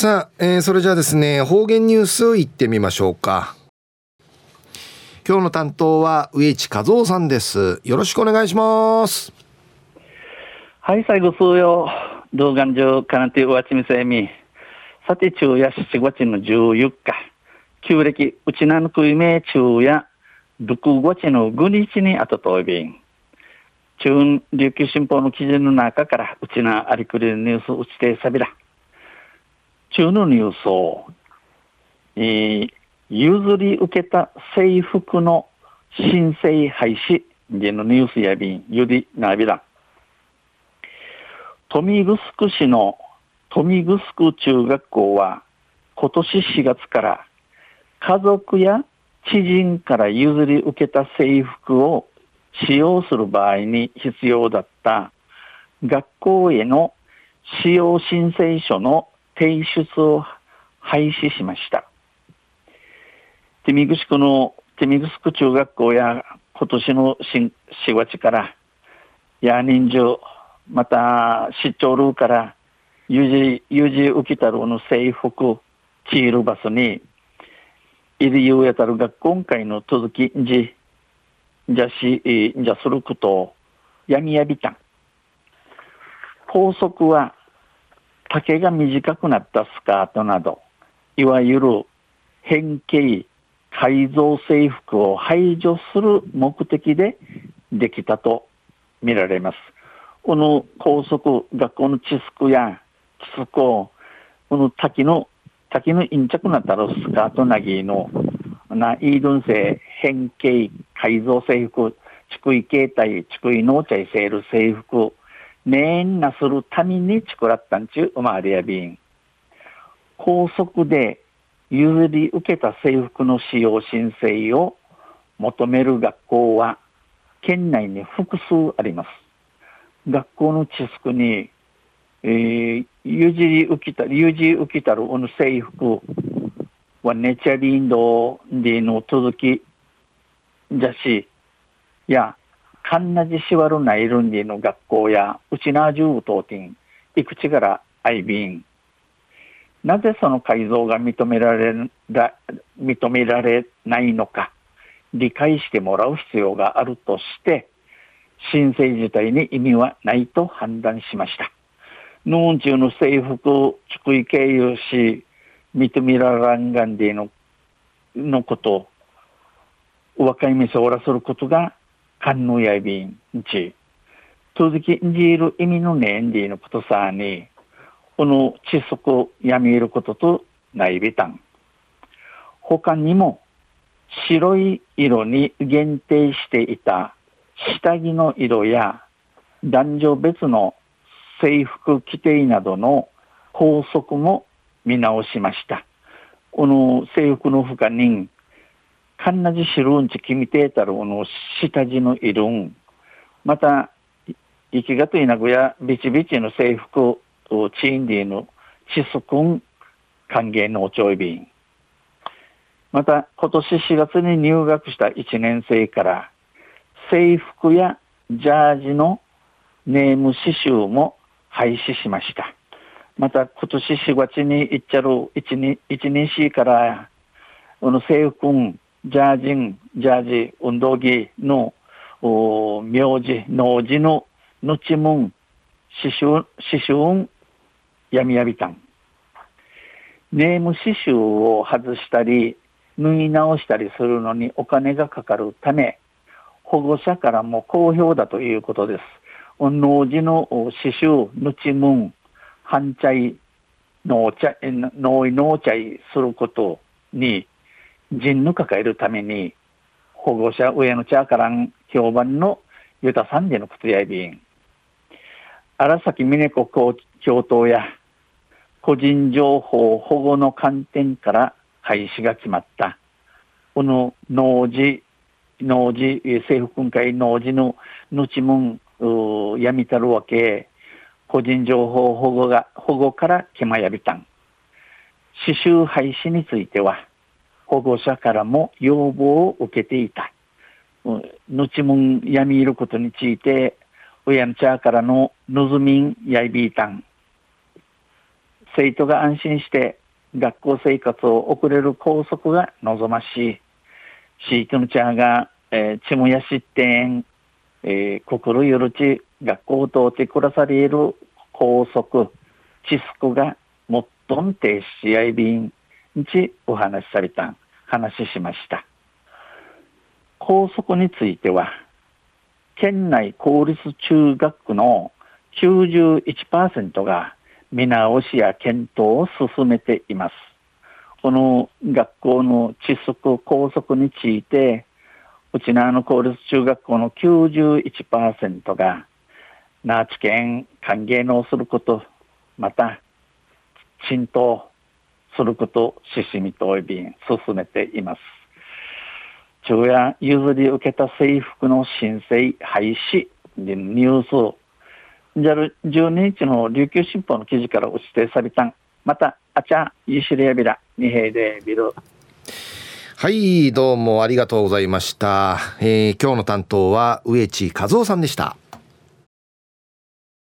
さあ、えー、それじゃあですね、方言ニュースいってみましょうか。今日の担当は植地和夫さんです。よろしくお願いします。はい、最後数曜。動画上、かなてうわちみせみ。さて、昼夜7月の14日。旧暦、うちなぬくいめ昼夜、6月の5日にあとといびん。中琉球新報の記事の中から、うちなありくりニュースうちてさびら。中のニュースを、えー、譲り受けた制服の申請廃止でのニュースやびん、ゆりなびら。富城市の富城中学校は今年4月から家族や知人から譲り受けた制服を使用する場合に必要だった学校への使用申請書の提出を廃止しました。テミグスクのテミグスク中学校や今年の4月からヤーニンジュまた出張ルーから有事有事受けたるの制服チールバスにいりゆうやたる学校会の続きじじゃしじゃすることを闇やびたん校則は丈が短くなったスカートなど、いわゆる変形、改造制服を排除する目的でできたと見られます。この高速、学校の知識や知識を、この滝の、滝の陰着なったらスカートなぎの、な、イードン性変形、改造制服、地区形態、地区農茶セール制服、年なするために作らったんちゅう、まあ、りやびん。高速で譲り受けた制服の使用申請を求める学校は、県内に複数あります。学校の知識に、えー、譲り受けた、譲り受けたるこの制服はネチャリンドでの続きじゃし、や、カンナジシワルナイルンディの学校やウチナージュートーティン、いくちからアイビン。なぜその改造が認められら認められないのか、理解してもらう必要があるとして、申請自体に意味はないと判断しました。ヌーン中の制服、地区経由し、認められんがんでの、のこと、若い店をおらせることが観音やびんち、続きんじいる意味のねんでのことさに、この窒息をやみることとないびたん。他にも白い色に限定していた下着の色や男女別の制服規定などの法則も見直しました。この制服の他にかんなじしるんちきみてたるの下地のいるん。また、生きがといなぐやビチビチの制服をチーンディのちすくん歓迎のおちょいびん。また、今年4月に入学した1年生から制服やジャージのネーム刺繍も廃止しました。また、今年4月に行っちゃる1、2、年生から、この制服ジャージン、ジャージ、運動着のお名字、農字の後も刺繍、刺繍、闇やみやびたん。ネーム刺繍を外したり、縫い直したりするのにお金がかかるため、保護者からも好評だということです。農字の刺繍、ぬちむん、反対、農茶、農い農茶することに、人の抱えるために、保護者親の茶からん評判のユタさんでの靴やびん。荒崎峰子教頭や個人情報保護の観点から廃止が決まった。この農事、農事、政府訓会農事の後もやみたるわけ、個人情報保護が、保護から決まやびたん。刺繍廃止については、保護者からも要望を受けていた。後も闇いることについて、親の茶からの望みんやいびいたん。生徒が安心して学校生活を送れる校則が望ましい。シークのチャーが、えー、チムヤ失点、えー、心ゆるち学校とて暮らされる校則、知識がもっとんて試合便ちお話しされた話しました。校則については、県内公立中学区の91%が見直しや検討を進めています。この学校の窒息校則について、うちなの公立中学校の91%が、ナーチ県歓迎のすること、また、浸透すること、ししみといびん、進めています。昼夜譲り受けた制服の申請廃止でニュースじゃる12日の琉球新報の記事から指定されたまたあちゃゆしりやびら二平でビルはいどうもありがとうございました、えー、今日の担当は植地和夫さんでした。